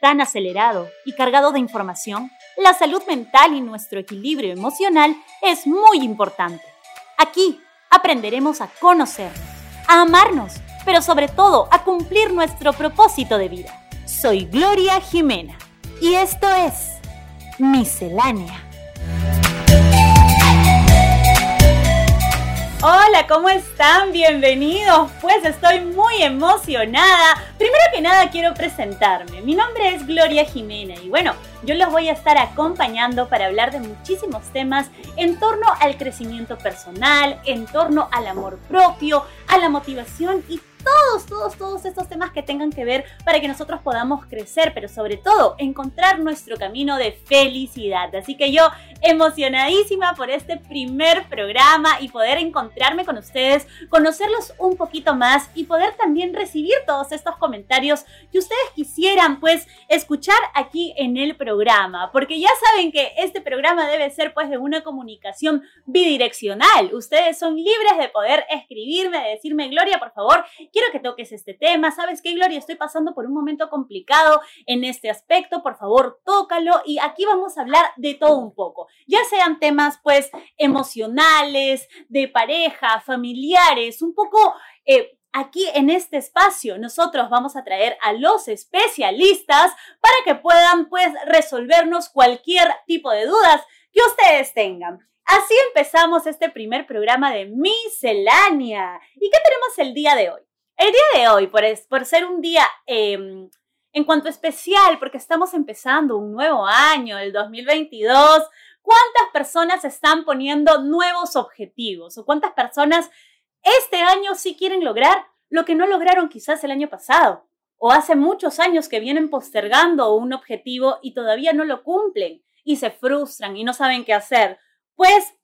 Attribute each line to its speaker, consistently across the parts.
Speaker 1: tan acelerado y cargado de información, la salud mental y nuestro equilibrio emocional es muy importante. Aquí aprenderemos a conocernos, a amarnos, pero sobre todo a cumplir nuestro propósito de vida. Soy Gloria Jimena y esto es Miscelánea. Hola, ¿cómo están? Bienvenidos. Pues estoy muy emocionada. Primero que nada quiero presentarme. Mi nombre es Gloria Jimena y bueno, yo los voy a estar acompañando para hablar de muchísimos temas en torno al crecimiento personal, en torno al amor propio, a la motivación y todos, todos, todos estos temas que tengan que ver para que nosotros podamos crecer, pero sobre todo encontrar nuestro camino de felicidad. Así que yo emocionadísima por este primer programa y poder encontrarme con ustedes, conocerlos un poquito más y poder también recibir todos estos comentarios que ustedes quisieran pues escuchar aquí en el programa, porque ya saben que este programa debe ser pues de una comunicación bidireccional. Ustedes son libres de poder escribirme, de decirme, Gloria, por favor, quiero que toques este tema. ¿Sabes qué, Gloria? Estoy pasando por un momento complicado en este aspecto. Por favor, tócalo. Y aquí vamos a hablar de todo un poco. Ya sean temas, pues, emocionales, de pareja, familiares, un poco... Eh, aquí en este espacio nosotros vamos a traer a los especialistas para que puedan pues resolvernos cualquier tipo de dudas que ustedes tengan. Así empezamos este primer programa de Miscelánea. ¿Y qué tenemos el día de hoy? El día de hoy, por, por ser un día em, en cuanto especial, porque estamos empezando un nuevo año, el 2022, ¿cuántas personas están poniendo nuevos objetivos? ¿O cuántas personas este año sí quieren lograr lo que no lograron quizás el año pasado? ¿O hace muchos años que vienen postergando un objetivo y todavía no lo cumplen y se frustran y no saben qué hacer? Pues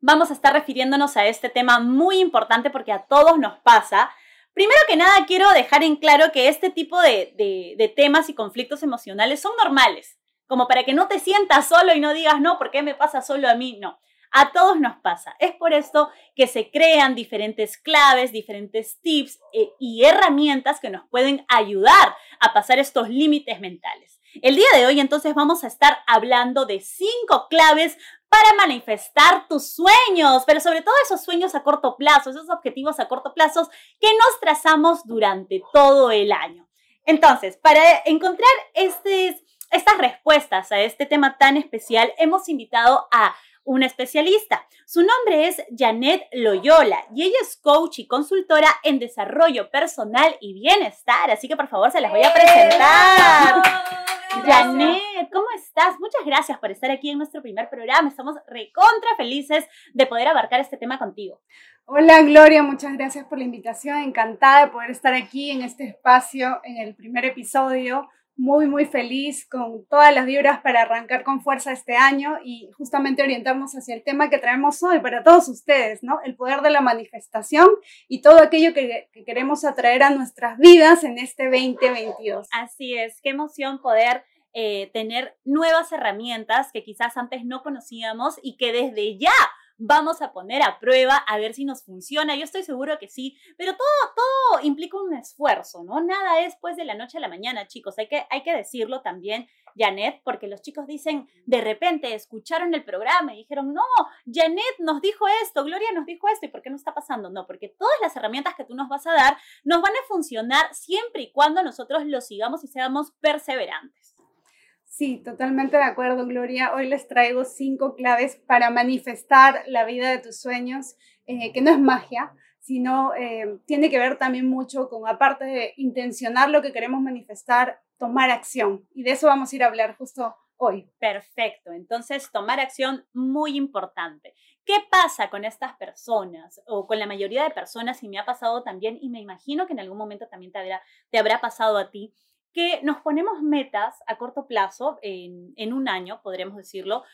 Speaker 1: vamos a estar refiriéndonos a este tema muy importante porque a todos nos pasa Primero que nada, quiero dejar en claro que este tipo de, temas y conflictos emocionales son normales, como para que no te sientas solo y no digas, no, ¿por qué me pasa solo a mí? No, a todos nos pasa. Es por esto que se crean diferentes claves, diferentes tips eh, y herramientas que nos pueden ayudar a pasar estos límites mentales. El día de hoy entonces vamos a estar hablando de cinco claves para manifestar tus sueños, pero sobre todo esos sueños a corto plazo, esos objetivos a corto plazo que nos trazamos durante todo el año. Entonces, para encontrar estas respuestas a este tema tan especial, hemos invitado a una especialista. Su nombre es Janet Loyola y ella es coach y consultora en desarrollo personal y bienestar, así que por favor se las voy a presentar. Janet, ¿cómo estás? Muchas gracias por estar aquí en nuestro primer programa. Estamos recontra felices de poder abarcar este tema contigo.
Speaker 2: Hola Gloria, muchas gracias por la invitación. Encantada de poder estar aquí en este espacio, en el primer episodio muy, muy feliz con todas las vibras para arrancar con fuerza este año y justamente orientarnos hacia el tema que traemos hoy para todos ustedes, ¿no? El poder de la manifestación y todo aquello que, queremos atraer a nuestras vidas en este 2022.
Speaker 1: Así es, qué emoción poder eh, tener nuevas herramientas que quizás antes no conocíamos y que desde ya vamos a poner a prueba a ver si nos funciona. Yo estoy seguro que sí, pero todo, todo implica un esfuerzo, ¿no? Nada es pues de la noche a la mañana, chicos. Hay que, hay que decirlo también, Janet, porque los chicos dicen, de repente escucharon el programa y dijeron, no, Janet nos dijo esto, Gloria nos dijo esto, ¿y por qué no está pasando? No, porque todas las herramientas que tú nos vas a dar nos van a funcionar siempre y cuando nosotros lo sigamos y seamos perseverantes.
Speaker 2: Sí, totalmente de acuerdo, Gloria. Hoy les traigo cinco claves para manifestar la vida de tus sueños, eh, que no es magia, sino eh, tiene que ver también mucho con, aparte de intencionar lo que queremos manifestar, tomar acción. Y de eso vamos a ir a hablar justo hoy.
Speaker 1: Perfecto. Entonces, tomar acción muy importante. ¿Qué pasa con estas personas o con la mayoría de personas? Y me ha pasado también, y me imagino que en algún momento también te habrá, te habrá pasado a ti, que nos ponemos metas a corto plazo, en, un año, podríamos decirlo,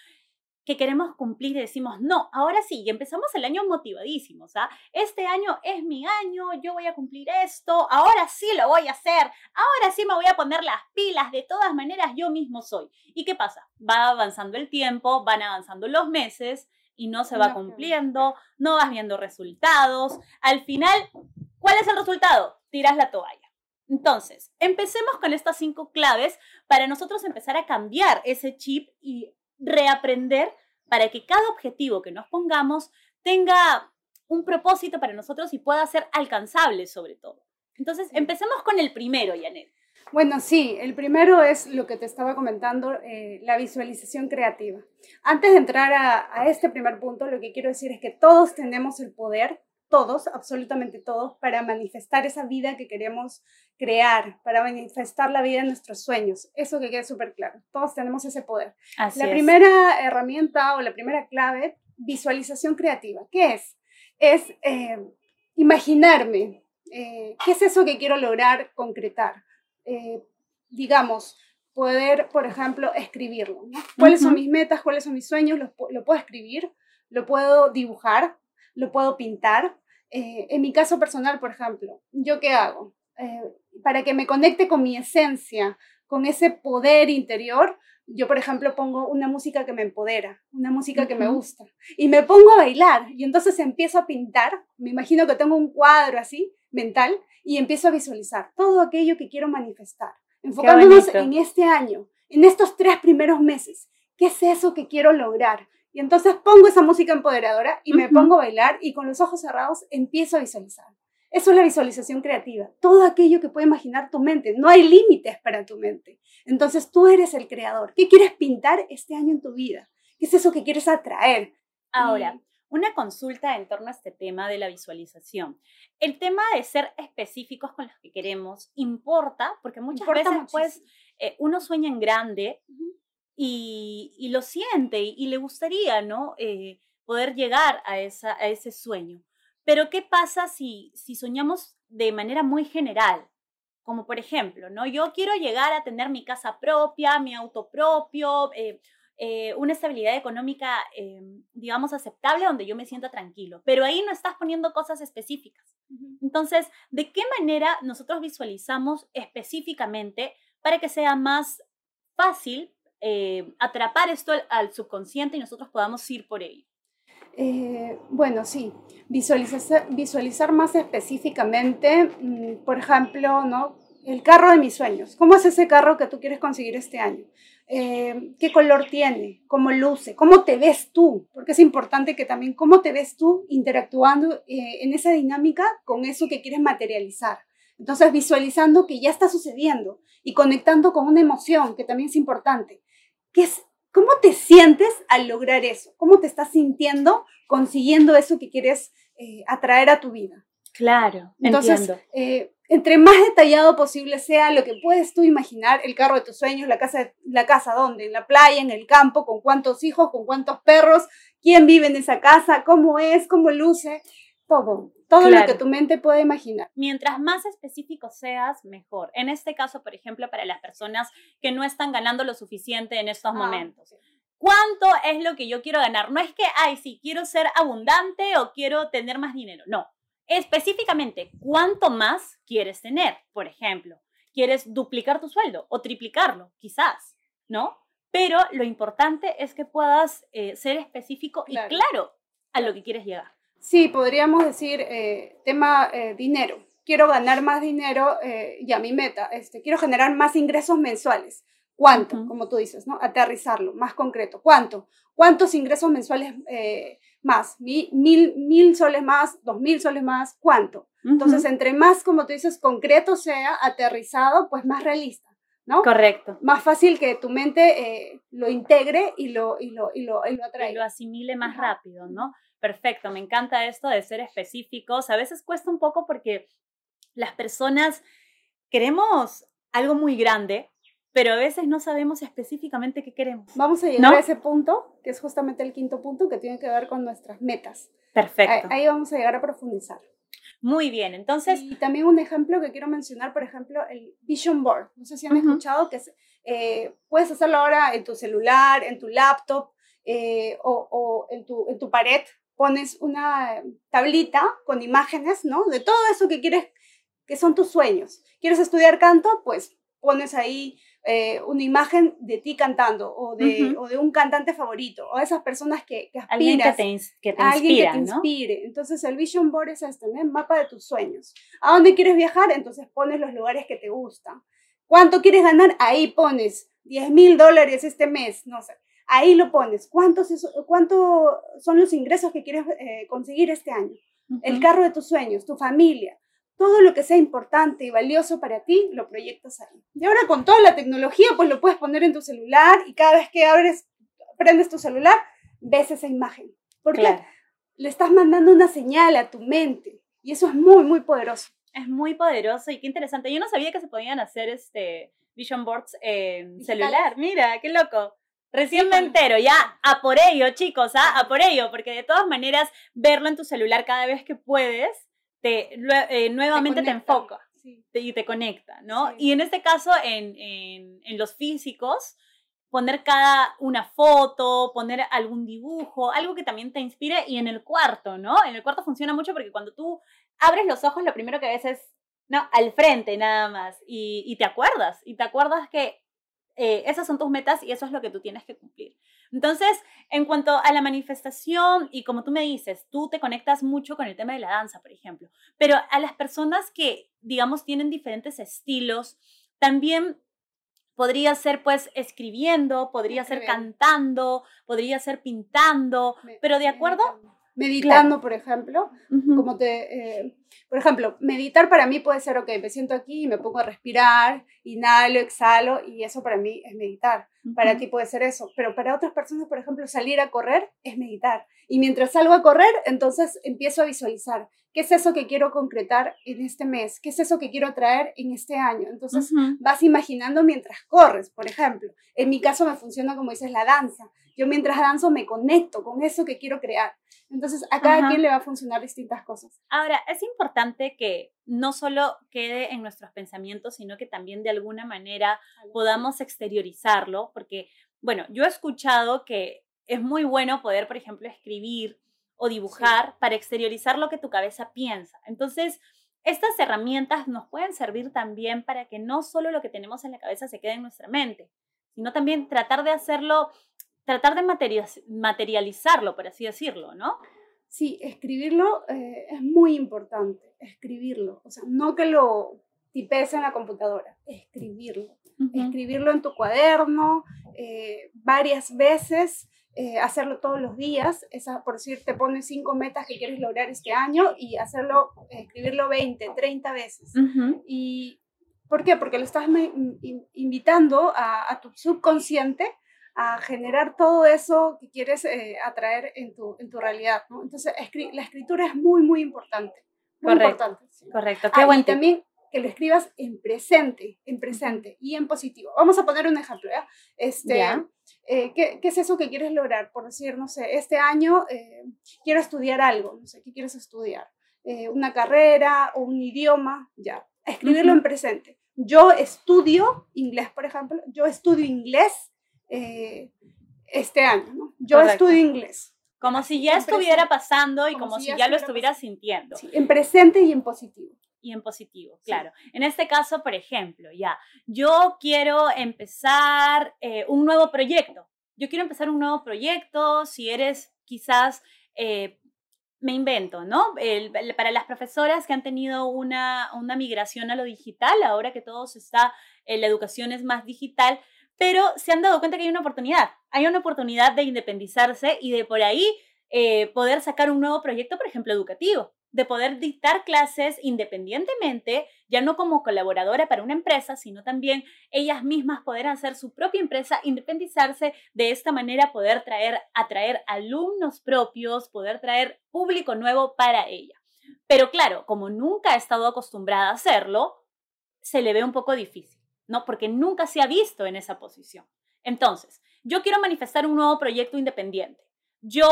Speaker 1: que queremos cumplir y decimos, no, ahora sí, y empezamos el año motivadísimos, ¿ah? Este año es mi año, yo voy a cumplir esto, ahora sí lo voy a hacer, ahora sí me voy a poner las pilas, de todas maneras yo mismo soy. ¿Y qué pasa? Va avanzando el tiempo, van avanzando los meses y no se va cumpliendo, no vas viendo resultados. Al final, ¿cuál es el resultado? Tiras la toalla. Entonces, empecemos con estas cinco claves para nosotros empezar a cambiar ese chip y reaprender para que cada objetivo que nos pongamos tenga un propósito para nosotros y pueda ser alcanzable sobre todo. Entonces, empecemos con el primero, Janet.
Speaker 2: Bueno, sí, el primero es lo que te estaba comentando, eh, la visualización creativa. Antes de entrar a, este primer punto, lo que quiero decir es que todos tenemos el poder, todos, absolutamente todos, para manifestar esa vida que queremos crear, para manifestar la vida de nuestros sueños. Eso que quede súper claro. Todos tenemos ese poder. la primera herramienta o la primera clave, visualización creativa. ¿Qué es? Es eh, imaginarme. Eh, ¿Qué es eso que quiero lograr concretar? Eh, digamos, poder, por ejemplo, escribirlo. ¿Cuáles son mis metas? ¿Cuáles son mis sueños? Lo, puedo escribir, lo puedo dibujar, lo puedo pintar. Eh, en mi caso personal, por ejemplo, ¿yo qué hago? Eh, para que me conecte con mi esencia, con ese poder interior, yo, por ejemplo, pongo una música que me empodera, una música que me gusta, y me pongo a bailar, y entonces empiezo a pintar, me imagino que tengo un cuadro así, mental, y empiezo a visualizar todo aquello que quiero manifestar, enfocándonos en este año, en estos tres primeros meses. ¿Qué es eso que quiero lograr? Y entonces pongo esa música empoderadora y me pongo a bailar y con los ojos cerrados empiezo a visualizar. Eso es la visualización creativa, todo aquello que puede imaginar tu mente. No hay límites para tu mente. Entonces tú eres el creador. ¿Qué quieres pintar este año en tu vida? ¿Qué es eso que quieres atraer?
Speaker 1: Ahora, una consulta en torno a este tema de la visualización. El tema de ser específicos con los que queremos importa, porque muchas veces pues, eh, uno sueña en grande y, lo siente y, le gustaría ¿no? Eh, poder llegar a, esa, a ese sueño. Pero ¿qué pasa si, si soñamos de manera muy general? Como por ejemplo, ¿no? Yo quiero llegar a tener mi casa propia, mi auto propio, eh, eh, una estabilidad económica, eh, digamos, aceptable donde yo me sienta tranquilo. Pero ahí no estás poniendo cosas específicas. Entonces, ¿de qué manera nosotros visualizamos específicamente para que sea más fácil atrapar esto al subconsciente y nosotros podamos ir por ello?
Speaker 2: Eh, bueno, sí, visualizar, visualizar más específicamente, mm, por ejemplo, ¿no? el carro de mis sueños. ¿Cómo es ese carro que tú quieres conseguir este año? Eh, ¿Qué color tiene? ¿Cómo luce? ¿Cómo te ves tú? Porque es importante que también cómo te ves tú interactuando eh, en esa dinámica con eso que quieres materializar. Entonces, visualizando que ya está sucediendo y conectando con una emoción, que también es importante. ¿Qué es ¿Cómo te sientes al lograr eso? ¿Cómo te estás sintiendo consiguiendo eso que quieres eh, atraer a tu vida?
Speaker 1: Claro, Entonces,
Speaker 2: eh, entre más detallado posible sea lo que puedes tú imaginar, el carro de tus sueños, la casa, la casa dónde, en la playa, en el campo, con cuántos hijos, con cuántos perros, quién vive en esa casa, cómo es, cómo luce, todo, todo lo que tu mente pueda imaginar.
Speaker 1: Mientras más específico seas, mejor. En este caso, por ejemplo, para las personas que no están ganando lo suficiente en estos ah, momentos. ¿Cuánto es lo que yo quiero ganar? No es que, ay, sí, quiero ser abundante o quiero tener más dinero. No. Específicamente, ¿cuánto más quieres tener? Por ejemplo, ¿quieres duplicar tu sueldo o triplicarlo? Quizás, ¿no? Pero lo importante es que puedas eh, ser específico y claro a lo que quieres llegar.
Speaker 2: Sí, podríamos decir eh, tema eh, dinero. Quiero ganar más dinero, eh, ya mi meta, este, quiero generar más ingresos mensuales. ¿Cuánto? Como tú dices, ¿no? Aterrizarlo, más concreto. ¿Cuánto? ¿Cuántos ingresos mensuales más? ¿Mil, ¿Mil soles más? ¿Dos mil soles más? ¿Cuánto? Entonces, entre más, como tú dices, concreto sea, aterrizado, pues más realista. ¿no?
Speaker 1: Correcto.
Speaker 2: Más fácil que tu mente lo integre y lo, y lo, y lo, y lo
Speaker 1: Y lo asimile más rápido, ¿no? Perfecto, me encanta esto de ser específicos. A veces cuesta un poco porque las personas queremos algo muy grande, pero a veces no sabemos específicamente qué queremos.
Speaker 2: Vamos a llegar a ese punto, que es justamente el quinto punto, que tiene que ver con nuestras metas.
Speaker 1: Perfecto.
Speaker 2: Ahí, vamos a llegar a profundizar.
Speaker 1: Muy bien, entonces...
Speaker 2: Y también un ejemplo que quiero mencionar, por ejemplo, el Vision Board. No sé si han escuchado que eh, puedes hacerlo ahora en tu celular, en tu laptop eh, o, o en, tu, en tu pared pones una tablita con imágenes, ¿no? De todo eso que quieres, que son tus sueños. ¿Quieres estudiar canto? Pues pones ahí eh, una imagen de ti cantando o de, o de un cantante favorito o esas personas que, que aspiras.
Speaker 1: Alguien que te, que te
Speaker 2: alguien
Speaker 1: inspira,
Speaker 2: que te
Speaker 1: ¿no?
Speaker 2: inspire. Entonces el vision board es esto, ¿no? El mapa de tus sueños. ¿A dónde quieres viajar? Entonces pones los lugares que te gustan. ¿Cuánto quieres ganar? Ahí pones 10 mil dólares este mes, no sé. Ahí lo pones. ¿Cuántos ¿Cuánto son los ingresos que quieres eh, conseguir este año? El carro de tus sueños, tu familia. Todo lo que sea importante y valioso para ti, lo proyectas ahí. Y ahora con toda la tecnología, pues lo puedes poner en tu celular y cada vez que abres, prendes tu celular, ves esa imagen. Porque
Speaker 1: Claro.
Speaker 2: le estás mandando una señal a tu mente. Y eso es muy, muy poderoso.
Speaker 1: Es muy poderoso y qué interesante. Yo no sabía que se podían hacer este vision boards en celular. Mira, qué loco. Recién me entero, ya a por ello, chicos, ¿ah? a por ello, porque de todas maneras verlo en tu celular cada vez que puedes, te, eh, nuevamente te, enfoca
Speaker 2: Sí.
Speaker 1: te- y te conecta, ¿no?
Speaker 2: Sí.
Speaker 1: Y en este caso, en, en, en los físicos, poner cada una foto, poner algún dibujo, algo que también te inspire y en el cuarto, ¿no? En el cuarto funciona mucho porque cuando tú abres los ojos, lo primero que ves es, no, al frente nada más y, y te acuerdas, y te acuerdas que eh, esas son tus metas y eso es lo que tú tienes que cumplir. Entonces, en cuanto a la manifestación, y como tú me dices, tú te conectas mucho con el tema de la danza, por ejemplo, pero a las personas que, digamos, tienen diferentes estilos, también podría ser pues escribiendo, podría ser cantando, podría ser pintando,
Speaker 2: Me-
Speaker 1: pero de acuerdo...
Speaker 2: Meditando, por ejemplo, como te, eh, por ejemplo, meditar para mí puede ser, ok, me siento aquí y me pongo a respirar, inhalo, exhalo, y eso para mí es meditar. Para ti puede ser eso, pero para otras personas, por ejemplo, salir a correr es meditar. Y mientras salgo a correr, entonces empiezo a visualizar qué es eso que quiero concretar en este mes, qué es eso que quiero traer en este año. Entonces vas imaginando mientras corres, por ejemplo. En mi caso me funciona como dices la danza. Yo mientras danzo me conecto con eso que quiero crear. Entonces a cada
Speaker 1: Ajá.
Speaker 2: quien le va a funcionar distintas cosas.
Speaker 1: Ahora, es importante que no solo quede en nuestros pensamientos, sino que también de alguna manera podamos exteriorizarlo, porque, bueno, yo he escuchado que es muy bueno poder, por ejemplo, escribir o dibujar para exteriorizar lo que tu cabeza piensa. Entonces, estas herramientas nos pueden servir también para que no solo lo que tenemos en la cabeza se quede en nuestra mente, sino también tratar de hacerlo, tratar de materia- materializarlo, por así decirlo, ¿no?
Speaker 2: Sí, escribirlo eh, es muy importante, escribirlo. O sea, no que lo tipees en la computadora, escribirlo. Escribirlo en tu cuaderno eh, varias veces, eh, hacerlo todos los días. Esa, por decir, te pones cinco metas que quieres lograr este año y hacerlo, escribirlo 20, 30 veces. ¿Y por qué? Porque lo estás invitando a, a tu subconsciente a generar todo eso que quieres eh, atraer en tu, en tu realidad. ¿no? Entonces, escri- la escritura es muy, muy importante. Muy
Speaker 1: Correcto.
Speaker 2: importante. sí.
Speaker 1: Correcto, qué
Speaker 2: Ah,
Speaker 1: buen
Speaker 2: y también que lo escribas en presente, en presente y en positivo. Vamos a poner un ejemplo, ¿ya? Este,
Speaker 1: Ya.
Speaker 2: eh, ¿qué, qué es eso que quieres lograr? Por decir, no sé, este año eh, quiero estudiar algo, no sé, ¿qué quieres estudiar? Eh, una carrera o un idioma, ya. Escribirlo
Speaker 1: Ujú.
Speaker 2: en presente. Yo estudio inglés, por ejemplo, yo estudio inglés eh, este año, ¿no? Yo
Speaker 1: Correcto.
Speaker 2: estudio inglés.
Speaker 1: Como si
Speaker 2: en
Speaker 1: ya estuviera
Speaker 2: presente.
Speaker 1: pasando y
Speaker 2: Como
Speaker 1: como,
Speaker 2: si ya
Speaker 1: ya, lo
Speaker 2: estuviera
Speaker 1: estuvieras sintiendo.
Speaker 2: Sí, en presente y en positivo.
Speaker 1: Y en positivo,
Speaker 2: Sí.
Speaker 1: claro. En este caso, por ejemplo, ya, yo quiero empezar eh, un nuevo proyecto. Yo quiero empezar un nuevo proyecto, si eres quizás, eh, me invento, ¿no? El- el- para las profesoras que han tenido una, una migración a lo digital, ahora que todo se está, eh, la educación es más digital, pero se han dado cuenta que hay una oportunidad. Hay una oportunidad de independizarse y de por ahí eh, poder sacar un nuevo proyecto, por ejemplo, educativo, de poder dictar clases independientemente, ya no como colaboradora para una empresa, sino también ellas mismas poder hacer su propia empresa, independizarse, de esta manera poder traer, atraer alumnos propios, poder traer público nuevo para ella. Pero claro, como nunca ha estado acostumbrada a hacerlo, se le ve un poco difícil, ¿no? Porque nunca se ha visto en esa posición. Entonces, yo quiero manifestar un nuevo proyecto independiente. Yo,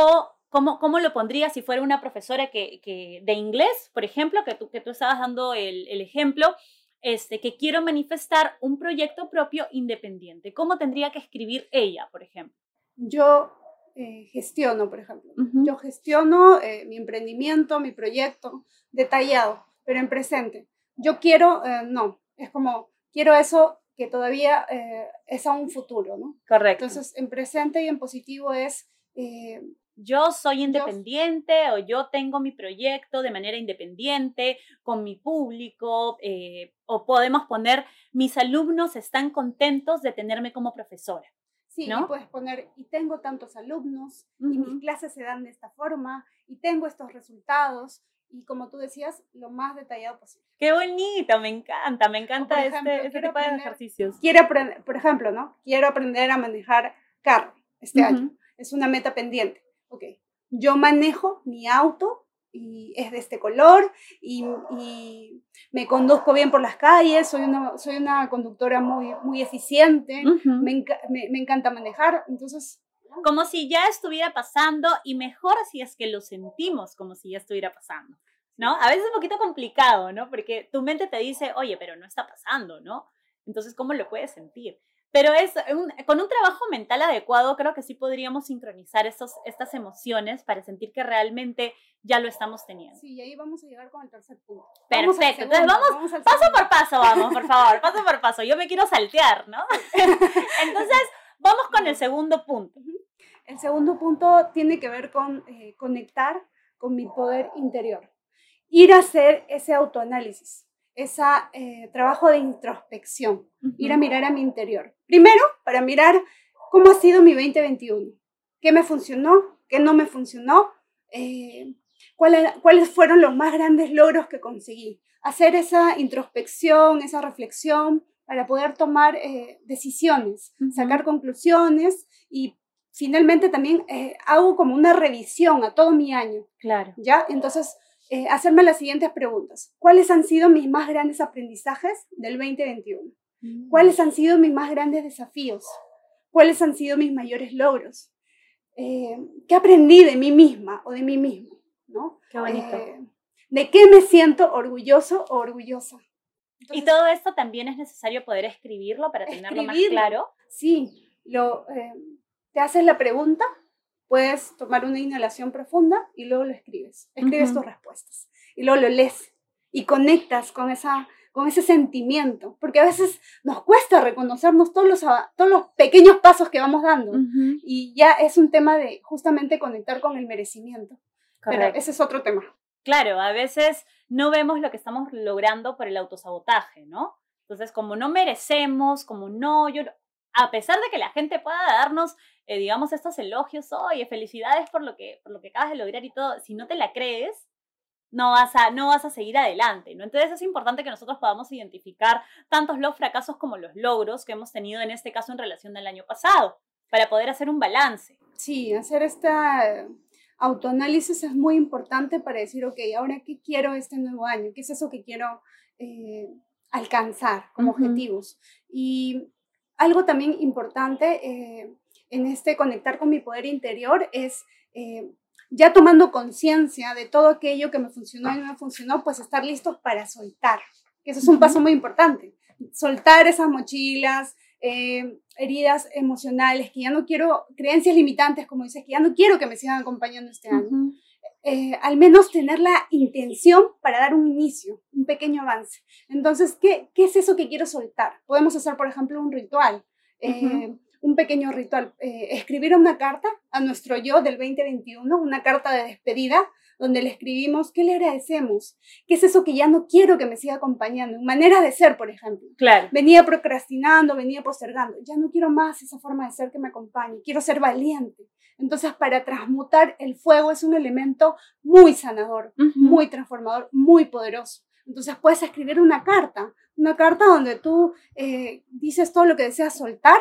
Speaker 1: ¿cómo, cómo lo pondría si fuera una profesora que, que- de inglés, por ejemplo, que tú, que tú estabas dando el, el ejemplo, este, que quiero manifestar un proyecto propio independiente? ¿Cómo tendría que escribir ella, por ejemplo?
Speaker 2: Yo eh, gestiono, por ejemplo. Yo gestiono eh, mi emprendimiento, mi proyecto, detallado, pero en presente. Yo quiero, eh, no, es como, quiero eso que todavía eh, es a un futuro, ¿no?
Speaker 1: Correcto.
Speaker 2: Entonces, en presente y en positivo es...
Speaker 1: Eh, yo soy independiente o yo tengo mi proyecto de manera independiente con mi público eh, o podemos poner mis alumnos están contentos de tenerme como profesora.
Speaker 2: Sí, y puedes poner, y tengo tantos alumnos, y mis clases se dan de esta forma, y tengo estos resultados, y como tú decías, lo más detallado posible.
Speaker 1: Qué bonito, me encanta, me encanta este, este tipo de ejercicios.
Speaker 2: Quiero aprender, por ejemplo, ¿no? Quiero aprender a manejar carro este año. Es una meta pendiente. Ok, yo manejo mi auto y es de este color y, y, me conduzco bien por las calles, soy una, soy una conductora muy, muy eficiente, me, me, me, encanta manejar, entonces...
Speaker 1: Como si ya estuviera pasando y mejor si es que lo sentimos como si ya estuviera pasando, ¿no? A veces es un poquito complicado, ¿no? Porque tu mente te dice, oye, pero no está pasando, ¿no? Entonces, ¿cómo lo puedes sentir? Pero es con un trabajo mental adecuado, creo que sí podríamos sincronizar estos, estas emociones para sentir que realmente ya lo estamos teniendo.
Speaker 2: Sí, y ahí vamos a llegar con el tercer punto.
Speaker 1: Perfecto. Entonces vamos, paso por paso, vamos, por favor, paso por paso. Yo me quiero saltear, ¿no? Entonces, vamos con el segundo punto.
Speaker 2: El segundo punto tiene que ver con eh, conectar con mi poder interior. Ir a hacer ese autoanálisis ese eh, trabajo de introspección, ir a mirar a mi interior. Primero, para mirar cómo ha sido mi 2021, qué me funcionó, qué no me funcionó, eh, cuáles fueron los más grandes logros que conseguí. Hacer esa introspección, esa reflexión para poder tomar eh, decisiones, sacar conclusiones y finalmente también hago como una revisión a todo mi año.
Speaker 1: Claro.
Speaker 2: ¿Ya? Entonces, eh, hacerme las siguientes preguntas. ¿Cuáles han sido mis más grandes aprendizajes del 2021? Mm. ¿Cuáles han sido mis más grandes desafíos? ¿Cuáles han sido mis mayores logros? Eh, ¿Qué aprendí de mí misma o de mí mismo? ¿no?
Speaker 1: Qué bonito.
Speaker 2: Eh, ¿De qué me siento orgulloso o orgullosa?
Speaker 1: y todo esto también es necesario poder escribirlo para tenerlo más claro.
Speaker 2: Sí, lo, te haces la pregunta puedes tomar una inhalación profunda y luego lo escribes. Escribes tus respuestas y luego lo lees y conectas con, esa, con ese sentimiento, porque a veces nos cuesta reconocernos todos los, todos los pequeños pasos que vamos dando y ya es un tema de justamente conectar con el merecimiento. Pero ese es otro tema.
Speaker 1: Claro, a veces no vemos lo que estamos logrando por el autosabotaje, ¿no? Entonces, como no merecemos, como no, yo, a pesar de que la gente pueda darnos eh, digamos, estos elogios, oye, felicidades por lo, que, por lo que acabas de lograr y todo, si no te la crees, no vas a, no vas a seguir adelante, ¿no? Entonces es importante que nosotros podamos identificar tantos los fracasos como los logros que hemos tenido en este caso en relación del año pasado, para poder hacer un balance.
Speaker 2: Sí, hacer este autoanálisis es muy importante para decir, ok, ahora qué quiero este nuevo año, qué es eso que quiero eh, alcanzar como objetivos. Y algo también importante eh, en este conectar con mi poder interior es eh, ya tomando conciencia de todo aquello que me funcionó y no me funcionó, pues estar listos para soltar. Eso es un paso muy importante. Soltar esas mochilas, eh, heridas emocionales, que ya no quiero, creencias limitantes, como dices, que ya no quiero que me sigan acompañando este año. Eh, al menos tener la intención para dar un inicio, un pequeño avance. Entonces, ¿qué, qué es eso que quiero soltar? Podemos hacer, por ejemplo, un ritual un pequeño ritual, eh, escribir una carta a nuestro yo del 2021, una carta de despedida, donde le escribimos qué le agradecemos, qué es eso que ya no quiero que me siga acompañando, manera de ser, por ejemplo.
Speaker 1: Claro.
Speaker 2: Venía procrastinando, venía postergando, ya no quiero más esa forma de ser que me acompañe, quiero ser valiente. Entonces, para transmutar el fuego es un elemento muy sanador, muy transformador, muy poderoso. Entonces puedes escribir una carta, una carta donde tú eh, dices todo lo que deseas soltar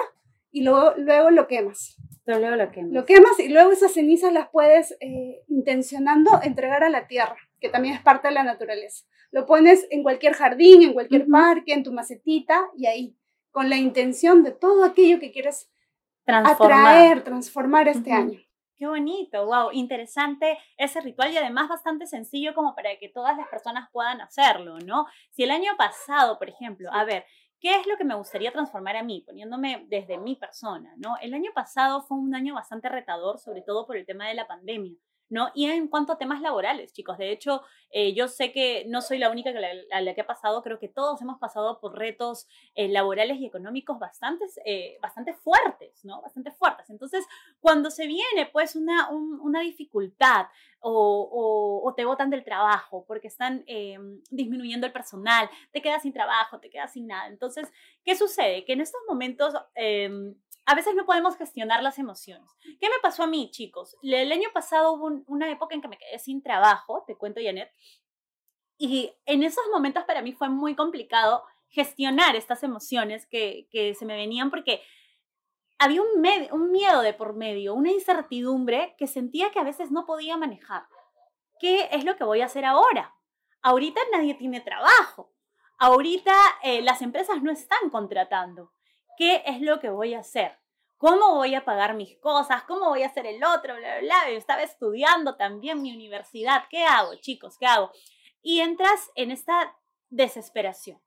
Speaker 2: y luego, luego lo quemas.
Speaker 1: Luego lo quemas.
Speaker 2: Lo quemas y luego esas cenizas las puedes, eh, intencionando, entregar a la tierra, que también es parte de la naturaleza. Lo pones en cualquier jardín, en cualquier parque, en tu macetita y ahí, con la intención de todo aquello que quieres transformar. atraer, transformar este año.
Speaker 1: Qué bonito, wow, interesante ese ritual y además bastante sencillo como para que todas las personas puedan hacerlo, ¿no? Si el año pasado, por ejemplo, a ver, ¿Qué es lo que me gustaría transformar a mí, poniéndome desde mi persona? ¿no? El año pasado fue un año bastante retador, sobre todo por el tema de la pandemia. ¿No? Y en cuanto a temas laborales, chicos, de hecho, eh, yo sé que no soy la única que la, a la que ha pasado, creo que todos hemos pasado por retos eh, laborales y económicos bastante, eh, bastante fuertes, ¿no? Bastante fuertes. Entonces, cuando se viene pues una, una dificultad o, o, te botan del trabajo porque están em, disminuyendo el personal, te quedas sin trabajo, te quedas sin nada. Entonces, ¿qué sucede? Que en estos momentos em, a veces no podemos gestionar las emociones. ¿Qué me pasó a mí, chicos? El año pasado hubo una época en que me quedé sin trabajo, te cuento, Janet, y en esos momentos para mí fue muy complicado gestionar estas emociones que, se me venían porque había un, un miedo de por medio, una incertidumbre que sentía que a veces no podía manejar. ¿Qué es lo que voy a hacer ahora? Ahorita nadie tiene trabajo. Ahorita eh, las empresas no están contratando. ¿Qué es lo que voy a hacer? ¿Cómo voy a pagar mis cosas? ¿Cómo voy a hacer el otro? Bla, bla, bla. Yo estaba estudiando también mi universidad. ¿Qué hago, chicos? ¿Qué hago? Y entras en esta desesperación.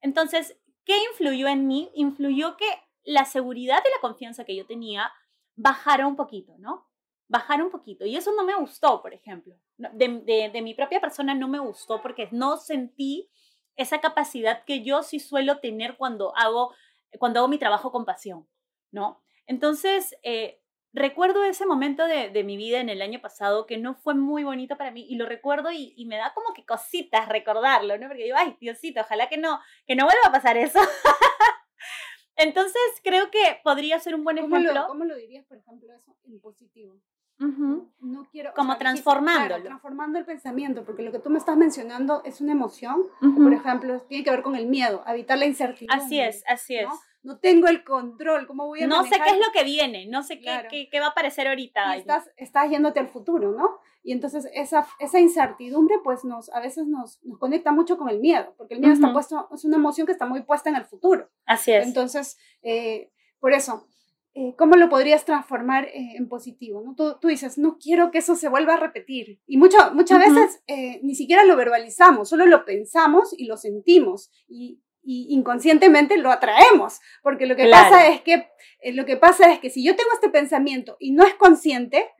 Speaker 1: Entonces, ¿qué influyó en mí? Influyó que la seguridad y la confianza que yo tenía bajara un poquito, ¿no? Bajara un poquito. Y eso no me gustó, por ejemplo. De, de, de mi propia persona no me gustó porque no sentí esa capacidad que yo sí suelo tener cuando hago cuando hago mi trabajo con pasión, ¿no? Entonces, eh, recuerdo ese momento de, de, mi vida en el año pasado que no fue muy bonito para mí y lo recuerdo y, y, me da como que cositas recordarlo, ¿no? Porque digo, ay, Diosito, ojalá que no, que no vuelva a pasar eso. Entonces, creo que podría ser un buen ejemplo.
Speaker 2: ¿Cómo lo, ¿Cómo lo dirías, por ejemplo, eso en positivo?
Speaker 1: No quiero. Como transformándolo.
Speaker 2: transformando el pensamiento, porque lo que tú me estás mencionando es una emoción, por ejemplo, tiene que ver con el miedo, evitar la incertidumbre.
Speaker 1: Así es, así es.
Speaker 2: ¿no? Tengo el control, ¿cómo voy a
Speaker 1: No sé qué es lo que viene, no sé qué, qué, va a aparecer ahorita.
Speaker 2: Y estás, estás yéndote al futuro, ¿no? Y entonces esa, esa incertidumbre, pues nos, a veces nos, nos conecta mucho con el miedo, porque el miedo está puesto, es una emoción que está muy puesta en el futuro.
Speaker 1: Así es.
Speaker 2: Entonces, eh, por eso, eh, ¿cómo lo podrías transformar eh, en positivo? ¿no? Tú, tú, dices, no quiero que eso se vuelva a repetir. Y mucho, muchas veces ni siquiera lo verbalizamos, solo lo pensamos y lo sentimos. Y, y inconscientemente lo atraemos, porque lo que, pasa es que, lo que pasa es que si yo tengo este pensamiento y no es consciente,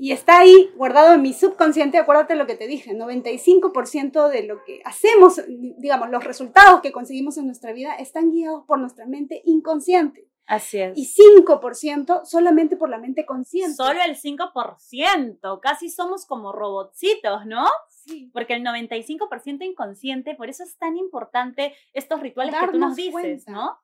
Speaker 2: y está ahí guardado en mi subconsciente, acuérdate lo que te dije, 95% de lo que hacemos, digamos, los resultados que conseguimos en nuestra vida están guiados por nuestra mente inconsciente.
Speaker 1: Así es.
Speaker 2: Y 5% solamente por la mente consciente.
Speaker 1: Solo el 5%, casi somos como robotcitos, ¿no?
Speaker 2: Sí.
Speaker 1: Porque el 95% inconsciente, por eso es tan importante estos rituales que tú nos dices, ¿no?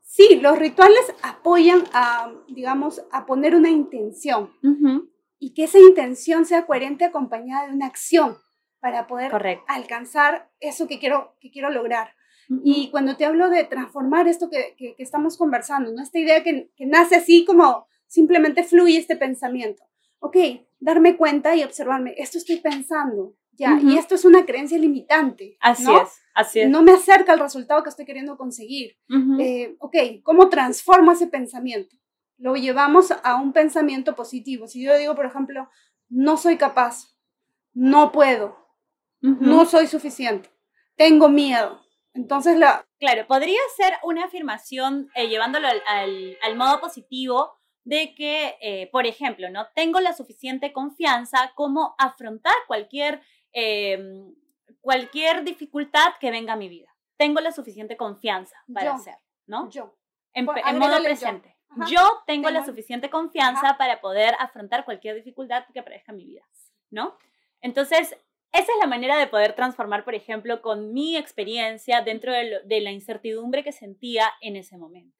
Speaker 2: Sí, los rituales apoyan a, digamos, a poner una intención. Uh y que esa intención sea coherente acompañada de una acción para poder alcanzar eso que quiero, que quiero lograr. Y cuando te hablo de transformar esto que, que, estamos conversando, ¿no? esta idea que, que, nace así como simplemente fluye este pensamiento. Ok, darme cuenta y observarme, esto estoy pensando, ya, y esto es una creencia limitante.
Speaker 1: Así
Speaker 2: ¿no?
Speaker 1: es, así es.
Speaker 2: No me acerca al resultado que estoy queriendo conseguir. eh, ok, ¿cómo transformo ese pensamiento? lo llevamos a un pensamiento positivo. Si yo digo, por ejemplo, no soy capaz, no puedo, no soy suficiente, tengo miedo. Entonces la...
Speaker 1: Claro, podría ser una afirmación eh, llevándolo al, al, modo positivo de que, eh, por ejemplo, no tengo la suficiente confianza como afrontar cualquier, em, cualquier dificultad que venga a mi vida. Tengo la suficiente confianza para hacer, ¿no?
Speaker 2: Yo.
Speaker 1: En, en modo presente. Yo tengo, la suficiente confianza para poder afrontar cualquier dificultad que aparezca en mi vida, ¿no? Entonces, esa es la manera de poder transformar, por ejemplo, con mi experiencia dentro de, de la incertidumbre que sentía en ese momento.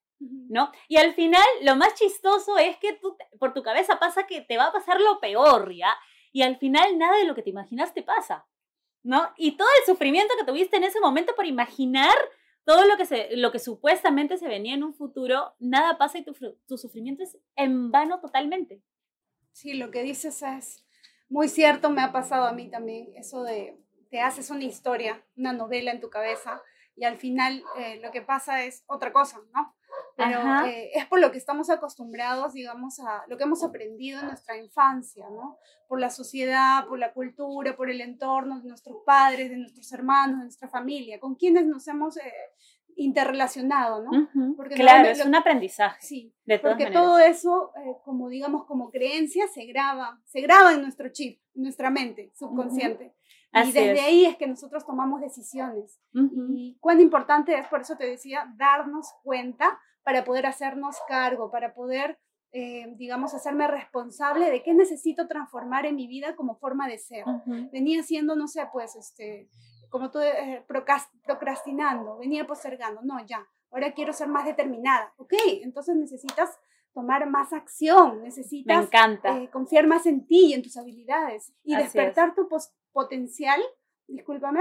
Speaker 1: ¿No? Y al final, lo más chistoso es que tú, por tu cabeza pasa que te va a pasar lo peor, ¿ya? Y al final nada de lo que te imaginas te pasa, ¿no? Y todo el sufrimiento que tuviste en ese momento por imaginar todo lo que, se, lo que supuestamente se venía en un futuro, nada pasa y tu, tu sufrimiento es en vano totalmente.
Speaker 2: Sí, lo que dices es muy cierto, me ha pasado a mí también, eso de te haces una historia, una novela en tu cabeza y al final eh, lo que pasa es otra cosa, ¿no? Pero eh, es por lo que estamos acostumbrados, digamos, a lo que hemos aprendido en nuestra infancia, ¿no? Por la sociedad, por la cultura, por el entorno de nuestros padres, de nuestros hermanos, de nuestra familia, con quienes nos hemos, eh, interrelacionado, ¿no?
Speaker 1: Porque claro, es un aprendizaje.
Speaker 2: Sí, porque todo eso, eh, como digamos, como creencia, se graba, se graba en nuestro chip, en nuestra mente subconsciente. y desde ahí es que nosotros tomamos decisiones. Y cuán importante es, por eso te decía, darnos cuenta para poder hacernos cargo, para poder, eh, digamos, hacerme responsable de qué necesito transformar en mi vida como forma de ser. Venía siendo, no sé, pues, este, como tú, eh, procrastinando, venía postergando, no, ya, ahora quiero ser más determinada. Ok, entonces necesitas tomar más acción, necesitas
Speaker 1: eh,
Speaker 2: confiar más en ti y en tus habilidades y despertar tu potencial, discúlpame,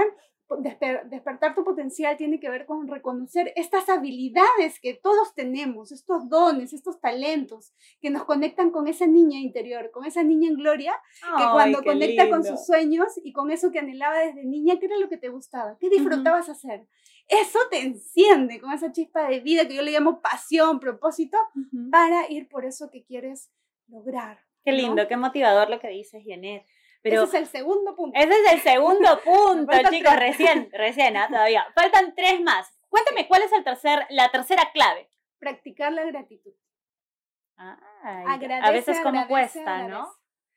Speaker 2: despertar tu potencial tiene que ver con reconocer estas habilidades que todos tenemos, estos dones, estos talentos que nos conectan con esa niña interior, con esa niña en gloria, que cuando conecta con sus sueños y con eso que anhelaba desde niña, ¿qué era lo que te gustaba? ¿Qué disfrutabas hacer? Eso te enciende con esa chispa de vida que yo le llamo pasión, propósito, para ir por eso que quieres lograr.
Speaker 1: Qué lindo, qué motivador lo que dices, Janet.
Speaker 2: Pero ese es el segundo punto.
Speaker 1: Ese es el segundo punto, chicos, recién, recién, ¿ah? todavía. Faltan tres más. Cuéntame, ¿cuál es el tercer, la tercera clave?
Speaker 2: Practicar la gratitud.
Speaker 1: a veces como cuesta, ¿no?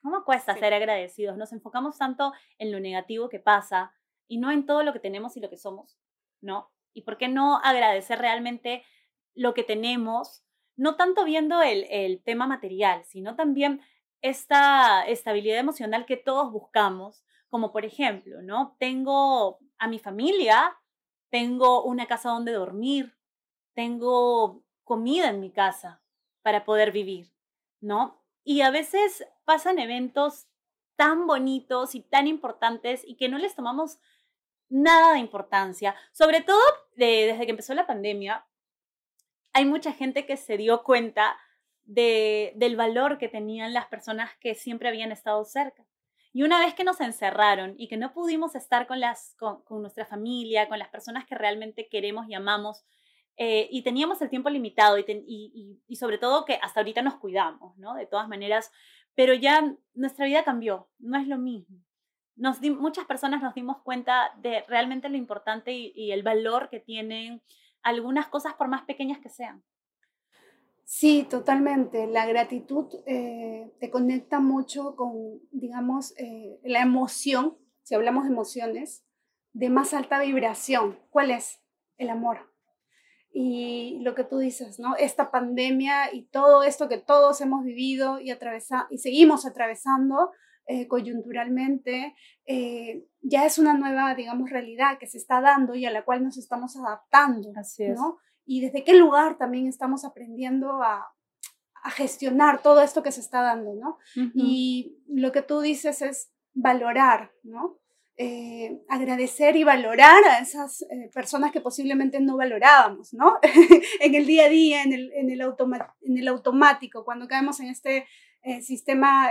Speaker 1: ¿Cómo cuesta ser agradecidos? Nos enfocamos tanto en lo negativo que pasa y no en todo lo que tenemos y lo que somos, ¿no? ¿Y por qué no agradecer realmente lo que tenemos? No tanto viendo el, el tema material, sino también esta estabilidad emocional que todos buscamos, como por ejemplo, ¿no? Tengo a mi familia, tengo una casa donde dormir, tengo comida en mi casa para poder vivir, ¿no? Y a veces pasan eventos tan bonitos y tan importantes y que no les tomamos nada de importancia. Sobre todo desde que empezó la pandemia, hay mucha gente que se dio cuenta de, del valor que tenían las personas que siempre habían estado cerca. Y una vez que nos encerraron y que no pudimos estar con, las, con, nuestra familia, con las personas que realmente queremos y amamos, eh, y teníamos el tiempo limitado y, y, sobre todo que hasta ahorita nos cuidamos, ¿no? De todas maneras, pero ya nuestra vida cambió, no es lo mismo. Muchas personas nos dimos cuenta de realmente lo importante y el valor que tienen algunas cosas por más pequeñas que sean.
Speaker 2: Sí, totalmente. La gratitud eh, te conecta mucho con, digamos, eh, la emoción, si hablamos de emociones, de más alta vibración. ¿Cuál es? El amor. Y lo que tú dices, ¿no? Esta pandemia y todo esto que todos hemos vivido y, atravesa y seguimos atravesando eh, coyunturalmente, ya es una nueva, digamos, realidad que se está dando y a la cual nos estamos adaptando, Así es. ¿no? Y desde qué lugar también estamos aprendiendo a, gestionar todo esto que se está dando, ¿no? Y lo que tú dices es valorar, ¿no? Eh, agradecer y valorar a esas eh, personas que posiblemente no valorábamos, ¿no? en el día a día, en el, en el, en el automático, cuando caemos en este eh, sistema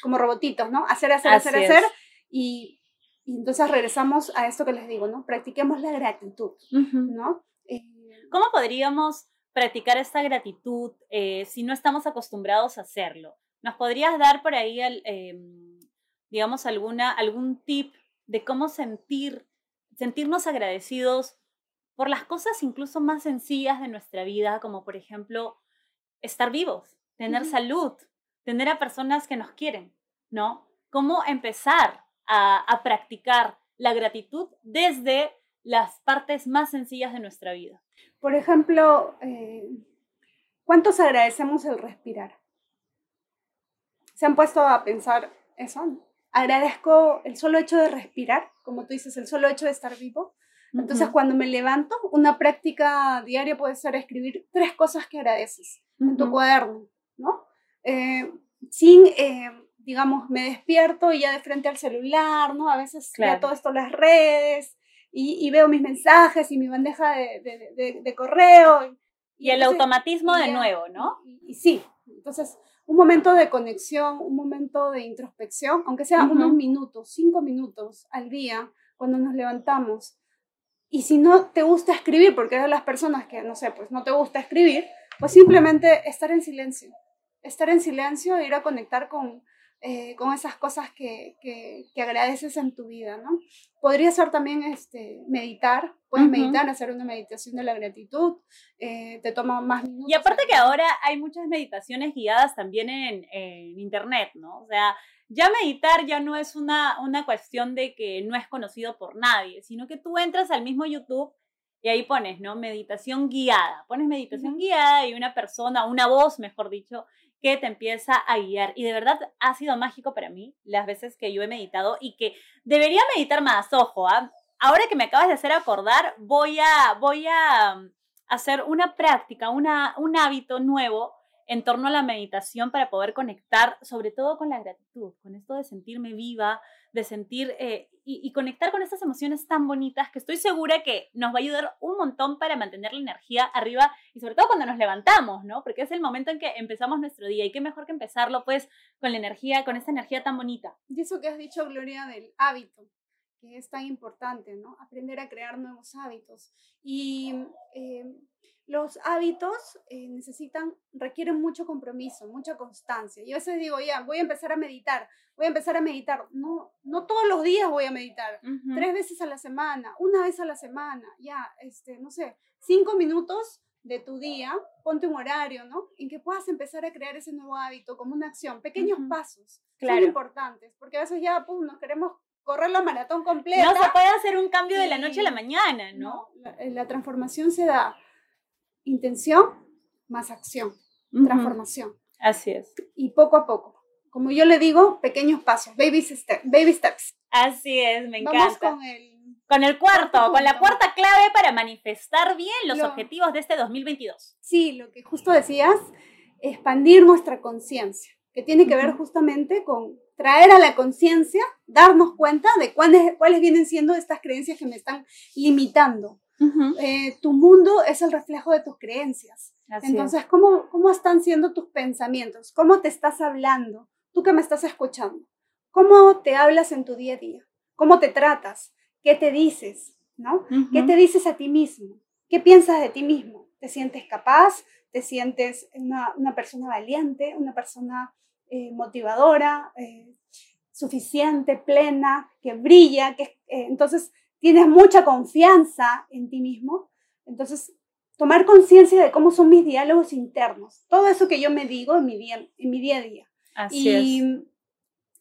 Speaker 2: como robotitos, ¿no? Hacer, hacer, hacer, hacer. Y, y, entonces regresamos a esto que les digo, ¿no? Practiquemos la gratitud, ¿no?
Speaker 1: ¿Cómo podríamos practicar esta gratitud eh, si no estamos acostumbrados a hacerlo? ¿Nos podrías dar por ahí, em, digamos, alguna, algún tip de cómo sentir, sentirnos agradecidos por las cosas incluso más sencillas de nuestra vida, como por ejemplo estar vivos, tener salud, tener a personas que nos quieren, ¿no? ¿Cómo empezar a, a practicar la gratitud desde las partes más sencillas de nuestra vida?
Speaker 2: Por ejemplo, eh, ¿cuántos agradecemos el respirar? ¿Se han puesto a pensar eso? Agradezco el solo hecho de respirar, como tú dices, el solo hecho de estar vivo. Entonces, cuando me levanto, una práctica diaria puede ser escribir tres cosas que agradeces en tu cuaderno, ¿no? Eh, sin, eh, digamos, me despierto y ya de frente al celular, ¿no? A veces ya todo esto, las redes, y, veo mis mensajes y mi bandeja de, correo.
Speaker 1: Y, el automatismo de nuevo, ¿no?
Speaker 2: Y, sí, entonces un momento de conexión, un momento de introspección, aunque sea unos minutos, cinco minutos al día, cuando nos levantamos. Y si no te gusta escribir, porque eres de las personas que, no sé, pues no te gusta escribir, pues simplemente estar en silencio. Estar en silencio e ir a conectar con, eh, con esas cosas que, que, que, agradeces en tu vida, ¿no? Podría ser también este, meditar, puedes meditar, hacer una meditación de la gratitud, eh, te toma más minutos.
Speaker 1: Y aparte que ahora hay muchas meditaciones guiadas también en, en internet, ¿no? O sea, ya meditar ya no es una, una cuestión de que no es conocido por nadie, sino que tú entras al mismo YouTube y ahí pones, ¿no? Meditación guiada. Pones meditación guiada y una persona, una voz, mejor dicho, que te empieza a guiar. Y de verdad ha sido mágico para mí las veces que yo he meditado y que debería meditar más. Ojo, ¿ah? ahora que me acabas de hacer acordar, voy a, voy a mm, hacer una práctica, una, un hábito nuevo en torno a la meditación para poder conectar sobre todo con la gratitud, con esto de sentirme viva, de sentir eh, y, conectar con estas emociones tan bonitas que estoy segura que nos va a ayudar un montón para mantener la energía arriba y sobre todo cuando nos levantamos, ¿no? Porque es el momento en que empezamos nuestro día y qué mejor que empezarlo pues con la energía, con esta energía tan bonita.
Speaker 2: Y eso que has dicho, Gloria, del hábito que es tan importante, ¿no? Aprender a crear nuevos hábitos. Y eh, los hábitos eh, necesitan, requieren mucho compromiso, mucha constancia. Y a veces digo, ya, voy a empezar a meditar, voy a empezar a meditar. No, no todos los días voy a meditar, tres veces a la semana, una vez a la semana, ya, este, no sé, cinco minutos de tu día, ponte un horario, ¿no? En que puedas empezar a crear ese nuevo hábito como una acción, pequeños pasos, son importantes, porque a veces ya, pues, nos queremos correr la maratón completa.
Speaker 1: No se puede hacer un cambio de la noche a la mañana, ¿no?
Speaker 2: no la transformación se da intención más acción, transformación.
Speaker 1: Así es.
Speaker 2: Y poco a poco. Como yo le digo, pequeños pasos, baby, baby steps.
Speaker 1: Así es, me encanta. con el, con el cuarto, con la cuarta clave para manifestar bien los objetivos de este 2022.
Speaker 2: Sí, lo que justo decías, expandir nuestra conciencia, que tiene que ver justamente con traer a la conciencia, darnos cuenta de cuáles, cuáles vienen siendo estas creencias que me están limitando eh, tu mundo es el reflejo de tus creencias. Entonces, ¿cómo, ¿cómo están siendo tus pensamientos? ¿Cómo te estás hablando? Tú que me estás escuchando. ¿Cómo te hablas en tu día a día? ¿Cómo te tratas? ¿Qué te dices? ¿No? ¿Qué te dices a ti mismo? ¿Qué piensas de ti mismo? ¿Te sientes capaz? ¿Te sientes una, una persona valiente? ¿Una persona eh, motivadora? Eh, suficiente, plena, que brilla, que entonces tienes mucha confianza en ti mismo, entonces tomar conciencia de cómo son mis diálogos internos, todo eso que yo me digo en mi día, en mi día a día.
Speaker 1: Así
Speaker 2: y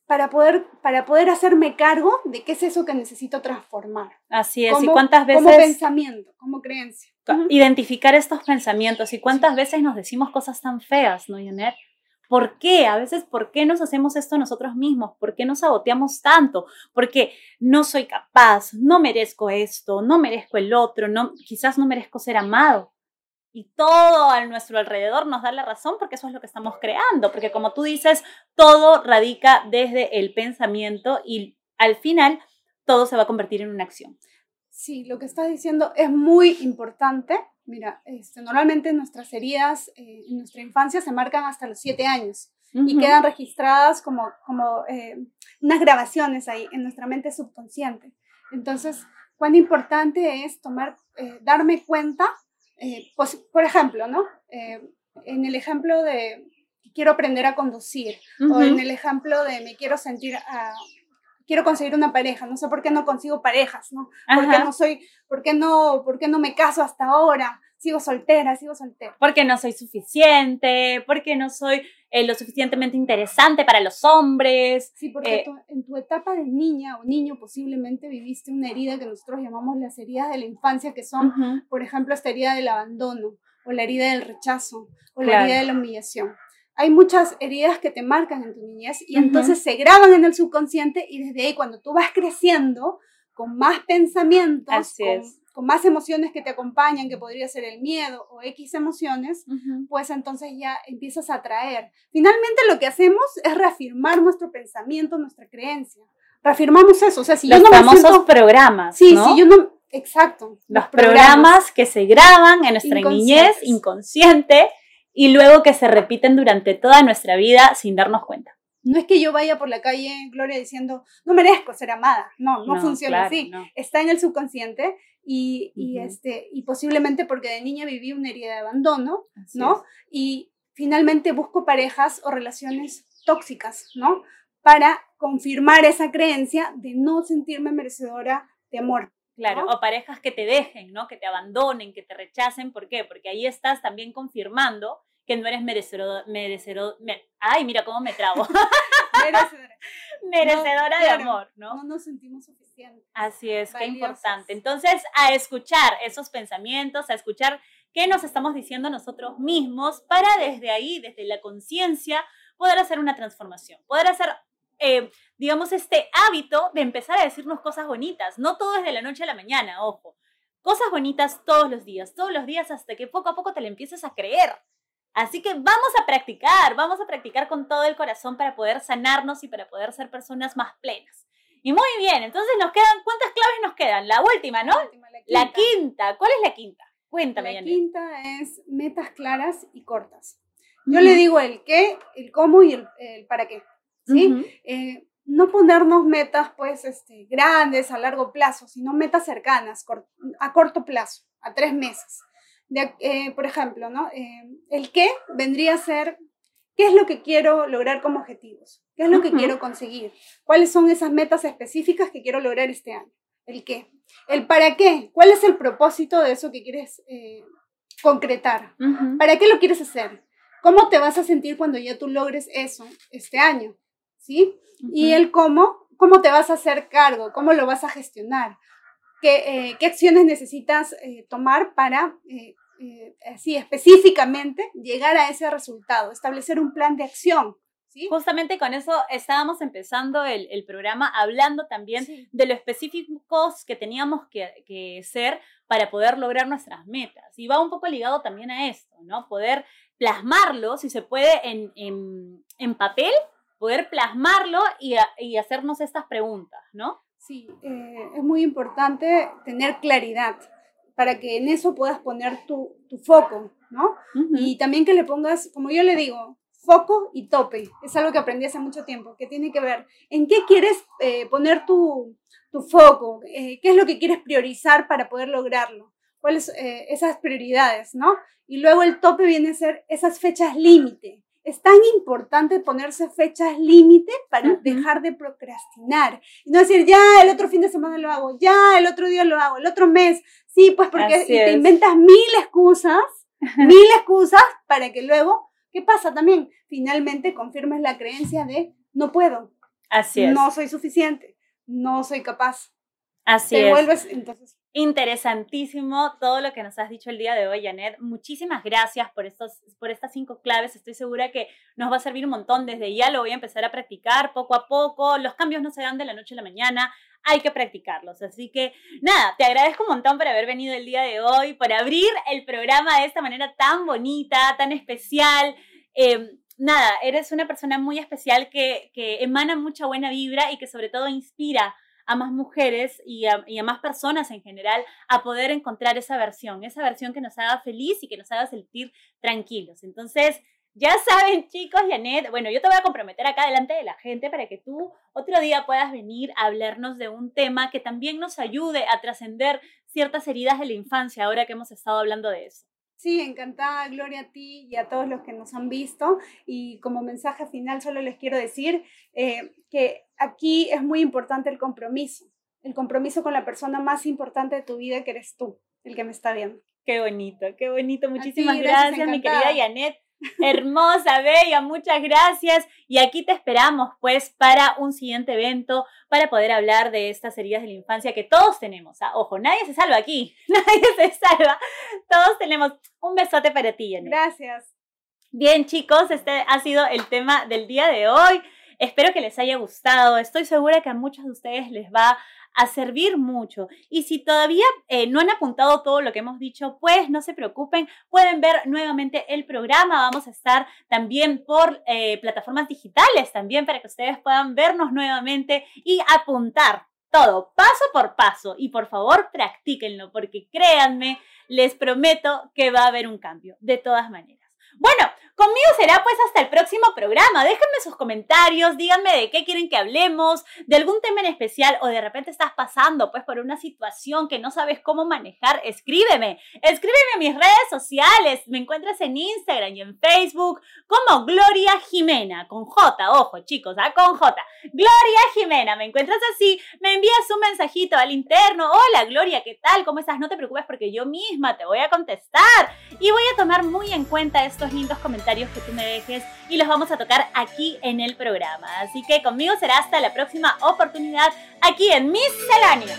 Speaker 2: Para poder, para poder hacerme cargo de qué es eso que necesito transformar.
Speaker 1: Así es, y cuántas veces...
Speaker 2: Como pensamiento, como creencia.
Speaker 1: Identificar estos pensamientos y cuántas veces nos decimos cosas tan feas, ¿no, Janet? ¿Por qué? A veces, ¿por qué nos hacemos esto nosotros mismos? ¿Por qué nos saboteamos tanto? Porque no soy capaz, no merezco esto, no merezco el otro, no, quizás no merezco ser amado. Y todo a nuestro alrededor nos da la razón porque eso es lo que estamos creando, porque como tú dices, todo radica desde el pensamiento y al final todo se va a convertir en una acción.
Speaker 2: Sí, lo que estás diciendo es muy importante Mira, este, normalmente nuestras heridas eh, en nuestra infancia se marcan hasta los siete años y quedan registradas como, como eh, unas grabaciones ahí en nuestra mente subconsciente. Entonces, cuán importante es tomar, eh, darme cuenta, pues, por ejemplo, ¿no? en el ejemplo de quiero aprender a conducir o en el ejemplo de me quiero sentir a, quiero conseguir una pareja, no sé por qué no consigo parejas, ¿no? ¿Por qué no soy, por qué no, por qué no me caso hasta ahora? Sigo soltera, sigo soltera.
Speaker 1: Porque no soy suficiente, porque no soy eh, lo suficientemente interesante para los hombres.
Speaker 2: Sí, porque eh, en tu etapa de niña o niño posiblemente viviste una herida que nosotros llamamos las heridas de la infancia, que son, por ejemplo, esta herida del abandono, o la herida del rechazo, o la herida de la humillación hay muchas heridas que te marcan en tu niñez y entonces se graban en el subconsciente y desde ahí cuando tú vas creciendo con más pensamientos, con, más emociones que te acompañan, que podría ser el miedo o X emociones, pues entonces ya empiezas a atraer. Finalmente lo que hacemos es reafirmar nuestro pensamiento, nuestra creencia. Reafirmamos eso. O sea, si
Speaker 1: Los yo no famosos programas.
Speaker 2: Sí, ¿no? si yo no. Exacto.
Speaker 1: Los, programas, que se graban en nuestra niñez inconsciente y luego que se repiten durante toda nuestra vida sin darnos cuenta.
Speaker 2: No es que yo vaya por la calle, Gloria, diciendo, no merezco ser amada. No, no, funciona así. Está en el subconsciente y, y este, y posiblemente porque de niña viví una herida de abandono, ¿no? Y finalmente busco parejas o relaciones tóxicas, ¿no? para confirmar esa creencia de no sentirme merecedora de amor.
Speaker 1: Claro, o parejas que te dejen, ¿no? Que te abandonen, que te rechacen. ¿Por qué? Porque ahí estás también confirmando que no eres merecedor, merecedor, ay, mira cómo me trabo. merecedora. merecedora de amor, ¿no?
Speaker 2: No nos sentimos suficientes.
Speaker 1: Así es, qué importante. Entonces, a escuchar esos pensamientos, a escuchar qué nos estamos diciendo nosotros mismos para desde ahí, desde la conciencia, poder hacer una transformación, poder hacer eh, digamos, este hábito de empezar a decirnos cosas bonitas. No todo es de la noche a la mañana, ojo. Cosas bonitas todos los días, todos los días hasta que poco a poco te le empieces a creer. Así que vamos a practicar, vamos a practicar con todo el corazón para poder sanarnos y para poder ser personas más plenas. Y muy bien, entonces nos quedan, ¿cuántas claves nos quedan? La última, ¿no? La, quinta. ¿Cuál es la quinta? Cuéntame.
Speaker 2: La quinta es metas claras y cortas. Yo le digo el qué, el cómo y el para qué. ¿sí? Eh, no ponernos metas pues este, grandes a largo plazo, sino metas cercanas, a corto plazo, a tres meses. Eh, por ejemplo, ¿no? Eh, el qué vendría a ser qué es lo que quiero lograr como objetivos, qué es lo que quiero conseguir, cuáles son esas metas específicas que quiero lograr este año, el qué, el para qué, cuál es el propósito de eso que quieres concretar, para qué lo quieres hacer, cómo te vas a sentir cuando ya tú logres eso este año. ¿sí? Y el cómo, cómo te vas a hacer cargo, cómo lo vas a gestionar, qué, eh, qué acciones necesitas eh, tomar para, eh, así específicamente, llegar a ese resultado, establecer un plan de acción. ¿Sí?
Speaker 1: Justamente con eso estábamos empezando el, el programa hablando también de lo específicos que teníamos que, que, ser para poder lograr nuestras metas. Y va un poco ligado también a esto, ¿no? Poder plasmarlo, si se puede, en, en, en papel poder plasmarlo y, y hacernos estas preguntas, ¿no?
Speaker 2: Sí, eh, es muy importante tener claridad para que en eso puedas poner tu, tu foco, ¿no? Y también que le pongas, como yo le digo, foco y tope. Es algo que aprendí hace mucho tiempo, que tiene que ver en qué quieres eh, poner tu, tu foco, eh, qué es lo que quieres priorizar para poder lograrlo, cuáles esas prioridades, ¿no? Y luego el tope viene a ser esas fechas límite es tan importante ponerse fechas límite para dejar de procrastinar. Y no decir, ya, el otro fin de semana lo hago, ya, el otro día lo hago, el otro mes. Sí, pues porque te inventas mil excusas, mil excusas para que luego, ¿qué pasa también? Finalmente confirmes la creencia de, no puedo.
Speaker 1: Así es.
Speaker 2: No soy suficiente, no soy capaz.
Speaker 1: Así
Speaker 2: te Vuelves, entonces,
Speaker 1: Interesantísimo todo lo que nos has dicho el día de hoy, Janet. Muchísimas gracias por, estos, por estas cinco claves. Estoy segura que nos va a servir un montón. Desde ya lo voy a empezar a practicar poco a poco. Los cambios no se dan de la noche a la mañana. Hay que practicarlos. Así que nada, te agradezco un montón por haber venido el día de hoy, por abrir el programa de esta manera tan bonita, tan especial. Em, nada, eres una persona muy especial que, que emana mucha buena vibra y que sobre todo inspira a más mujeres y a, más personas en general a poder encontrar esa versión, esa versión que nos haga feliz y que nos haga sentir tranquilos. Entonces, ya saben, chicos, Janet, bueno, yo te voy a comprometer acá delante de la gente para que tú otro día puedas venir a hablarnos de un tema que también nos ayude a trascender ciertas heridas de la infancia, ahora que hemos estado hablando de eso.
Speaker 2: Sí, encantada, Gloria, a ti y a todos los que nos han visto. Y como mensaje final solo les quiero decir eh, que aquí es muy importante el compromiso, el compromiso con la persona más importante de tu vida que eres tú, el que me está viendo.
Speaker 1: Qué bonito, qué bonito. Muchísimas gracias, mi querida Janet. Hermosa, bella, muchas gracias. Y aquí te esperamos, pues, para un siguiente evento, para poder hablar de estas heridas de la infancia que todos tenemos. ¿ah? Ojo, nadie se salva aquí, nadie se salva. Todos tenemos un besote para ti, Janet.
Speaker 2: Gracias.
Speaker 1: Bien, chicos, este ha sido el tema del día de hoy. Espero que les haya gustado. Estoy segura que a muchos de ustedes les va a servir mucho. Y si todavía eh, no han apuntado todo lo que hemos dicho, pues no se preocupen, pueden ver nuevamente el programa. Vamos a estar también por eh, plataformas digitales también para que ustedes puedan vernos nuevamente y apuntar todo paso por paso. Y por favor, practíquenlo porque créanme, les prometo que va a haber un cambio de todas maneras. Bueno, Conmigo será pues hasta el próximo programa. Déjenme sus comentarios, díganme de qué quieren que hablemos, de algún tema en especial o de repente estás pasando pues por una situación que no sabes cómo manejar. Escríbeme, escríbeme a mis redes sociales. Me encuentras en Instagram y en Facebook como Gloria Jimena, con J, ojo chicos, ¿ah? con J. Gloria Jimena, me encuentras así, me envías un mensajito al interno. Hola Gloria, ¿qué tal? ¿Cómo estás? No te preocupes porque yo misma te voy a contestar y voy a tomar muy en cuenta estos lindos que tú me dejes y los vamos a tocar aquí en el programa. Así que conmigo será hasta la próxima oportunidad aquí en Miscelánea.